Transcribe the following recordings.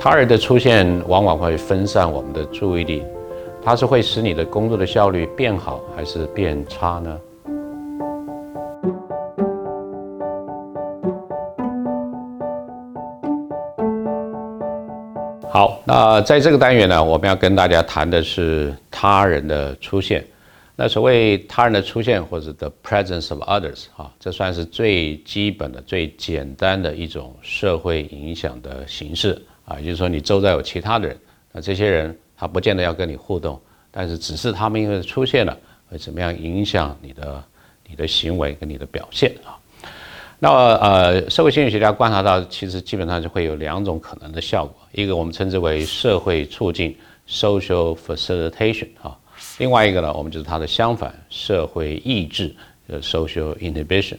他人的出现往往会分散我们的注意力，它是会使你的工作的效率变好还是变差呢？好，那在这个单元呢，我们要跟大家谈的是他人的出现。那所谓他人的出现，或者 the presence of others，哈，这算是最基本的、最简单的一种社会影响的形式啊。也就是说，你周遭有其他的人，那这些人他不见得要跟你互动，但是只是他们因为出现了，会怎么样影响你的你的行为跟你的表现啊？那呃，社会心理学家观察到，其实基本上就会有两种可能的效果，一个我们称之为社会促进 （social facilitation） 哈。另外一个呢，我们就是它的相反，社会抑制，呃，social inhibition。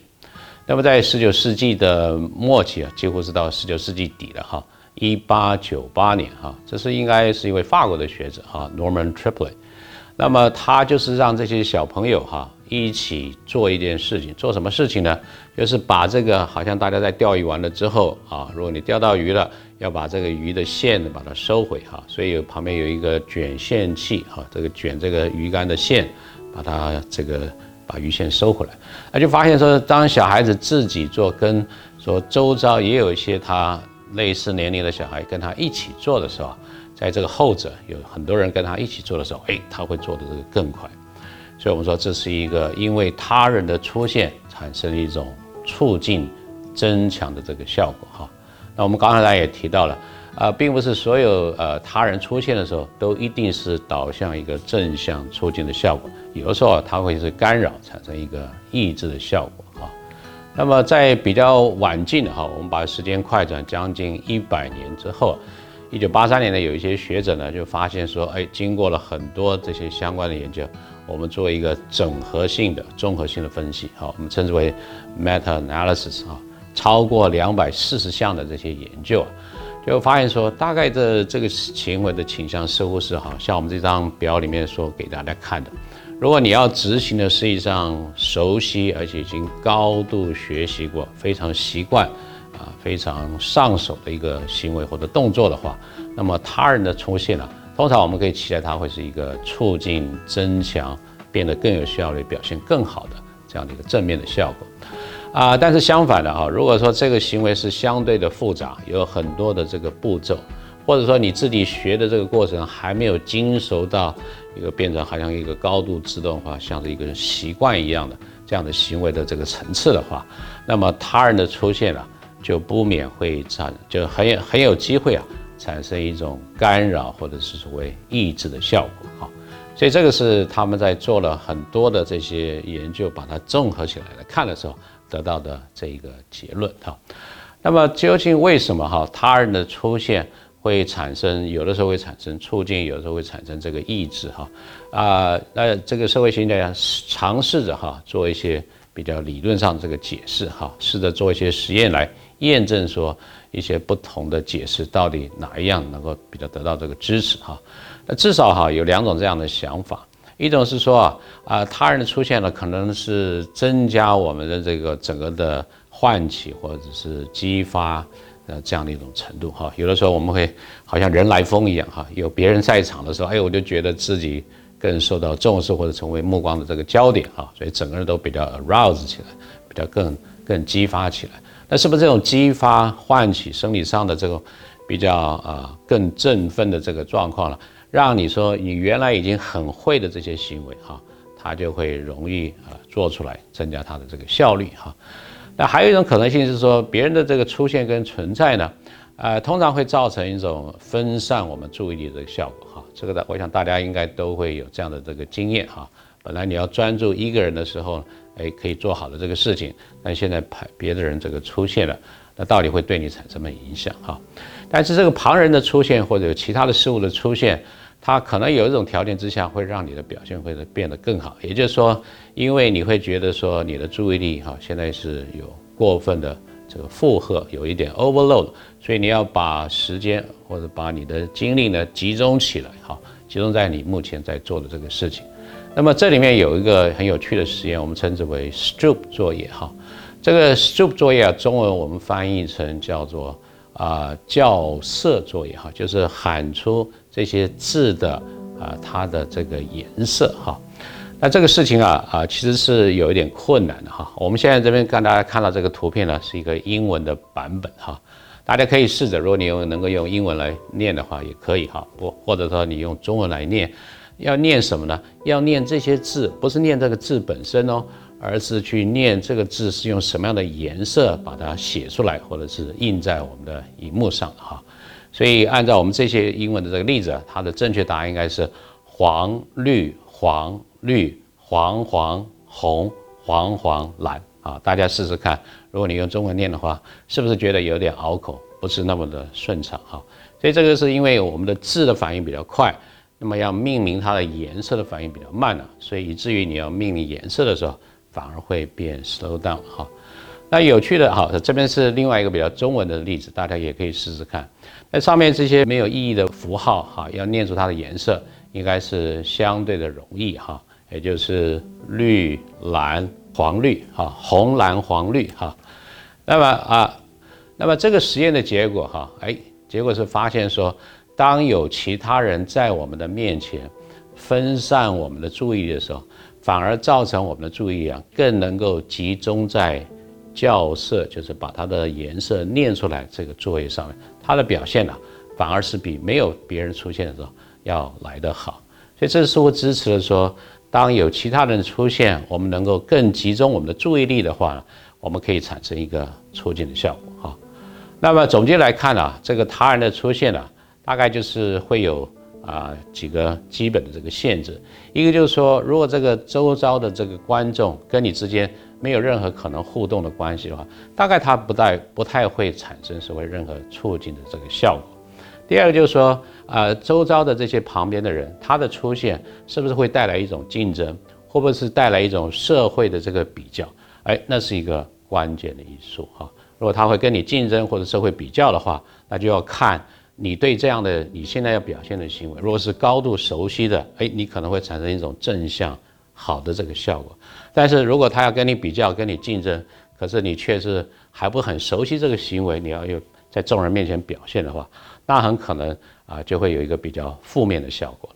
那么在十九世纪的末期啊，几乎是到十九世纪底了哈，一八九八年哈，这是应该是一位法国的学者哈，Norman Triplet。那么他就是让这些小朋友哈一起做一件事情，做什么事情呢？就是把这个好像大家在钓鱼完了之后啊，如果你钓到鱼了。要把这个鱼的线，把它收回哈，所以有旁边有一个卷线器哈，这个卷这个鱼竿的线，把它这个把鱼线收回来，那就发现说，当小孩子自己做，跟说周遭也有一些他类似年龄的小孩跟他一起做的时候，在这个后者有很多人跟他一起做的时候，哎，他会做的这个更快，所以我们说这是一个因为他人的出现产生一种促进增强的这个效果哈。那我们刚才也提到了，啊，并不是所有呃他人出现的时候都一定是导向一个正向促进的效果，有的时候它会是干扰，产生一个抑制的效果啊。那么在比较晚近的哈，我们把时间快转将近一百年之后，一九八三年呢，有一些学者呢就发现说，哎，经过了很多这些相关的研究，我们做一个整合性的、综合性的分析，好，我们称之为 meta analysis 啊。超过两百四十项的这些研究啊，就发现说，大概的这个行为的倾向似乎是哈，像我们这张表里面说给大家看的，如果你要执行的是一项熟悉而且已经高度学习过、非常习惯啊、非常上手的一个行为或者动作的话，那么他人的出现啊，通常我们可以期待它会是一个促进、增强、变得更有效率、表现更好的这样的一个正面的效果。啊，但是相反的哈，如果说这个行为是相对的复杂，有很多的这个步骤，或者说你自己学的这个过程还没有精熟到一个变成好像一个高度自动化，像是一个习惯一样的这样的行为的这个层次的话，那么他人的出现啊，就不免会产，就很有很有机会啊，产生一种干扰或者是所谓抑制的效果哈。所以这个是他们在做了很多的这些研究，把它综合起来来看的时候。得到的这一个结论哈，那么究竟为什么哈他人的出现会产生有的时候会产生促进，有的时候会产生这个抑制哈啊？那这个社会学家尝试着哈做一些比较理论上这个解释哈，试着做一些实验来验证说一些不同的解释到底哪一样能够比较得到这个支持哈？那至少哈有两种这样的想法。一种是说啊，他人的出现了，可能是增加我们的这个整个的唤起或者是激发呃这样的一种程度哈。有的时候我们会好像人来疯一样哈，有别人在场的时候，哎，我就觉得自己更受到重视或者成为目光的这个焦点哈，所以整个人都比较 arouse 起来，比较更更激发起来。那是不是这种激发唤起生理上的这种比较啊更振奋的这个状况了？让你说你原来已经很会的这些行为哈，它就会容易啊做出来，增加它的这个效率哈。那还有一种可能性是说，别人的这个出现跟存在呢，呃，通常会造成一种分散我们注意力的效果哈。这个的，我想大家应该都会有这样的这个经验哈。本来你要专注一个人的时候，哎，可以做好的这个事情，但现在派别的人这个出现了，那到底会对你产生什么影响哈？但是这个旁人的出现或者有其他的事物的出现。它可能有一种条件之下会让你的表现会变得更好，也就是说，因为你会觉得说你的注意力哈现在是有过分的这个负荷，有一点 overload，所以你要把时间或者把你的精力呢集中起来哈，集中在你目前在做的这个事情。那么这里面有一个很有趣的实验，我们称之为 Stroop 作业哈。这个 Stroop 作业啊，中文我们翻译成叫做。啊校色作业哈，就是喊出这些字的啊它的这个颜色哈。那这个事情啊啊其实是有一点困难的哈。我们现在这边跟大家看到这个图片呢，是一个英文的版本哈。大家可以试着，如果你用能够用英文来念的话，也可以哈。不或者说你用中文来念，要念什么呢？要念这些字，不是念这个字本身哦，而是去念这个字是用什么样的颜色把它写出来，或者是印在我们的荧幕上哈。所以按照我们这些英文的这个例子，它的正确答案应该是黄绿黄。绿、黄、黄、红、黄、黄、蓝啊！大家试试看，如果你用中文念的话，是不是觉得有点拗口，不是那么的顺畅哈？所以这个是因为我们的字的反应比较快，那么要命名它的颜色的反应比较慢了，所以以至于你要命名颜色的时候，反而会变 slow down 哈。那有趣的哈，这边是另外一个比较中文的例子，大家也可以试试看。那上面这些没有意义的符号哈，要念出它的颜色，应该是相对的容易哈。也就是绿、蓝、黄、绿，哈，红、蓝、黄、绿，哈。那么啊，那么这个实验的结果，哈，哎，结果是发现说，当有其他人在我们的面前分散我们的注意力的时候，反而造成我们的注意啊更能够集中在校色，就是把它的颜色念出来这个作业上面，它的表现呢，反而是比没有别人出现的时候要来得好。所以这似乎支持了说。当有其他人出现，我们能够更集中我们的注意力的话，我们可以产生一个促进的效果哈。那么总结来看呢，这个他人的出现呢，大概就是会有啊几个基本的这个限制。一个就是说，如果这个周遭的这个观众跟你之间没有任何可能互动的关系的话，大概他不太不太会产生所谓任何促进的这个效果。第二个就是说，呃，周遭的这些旁边的人，他的出现是不是会带来一种竞争，会不会是带来一种社会的这个比较？哎，那是一个关键的因素哈。如果他会跟你竞争或者社会比较的话，那就要看你对这样的你现在要表现的行为，如果是高度熟悉的，哎，你可能会产生一种正向好的这个效果。但是如果他要跟你比较、跟你竞争，可是你却是还不很熟悉这个行为，你要有在众人面前表现的话那很可能啊就会有一个比较负面的效果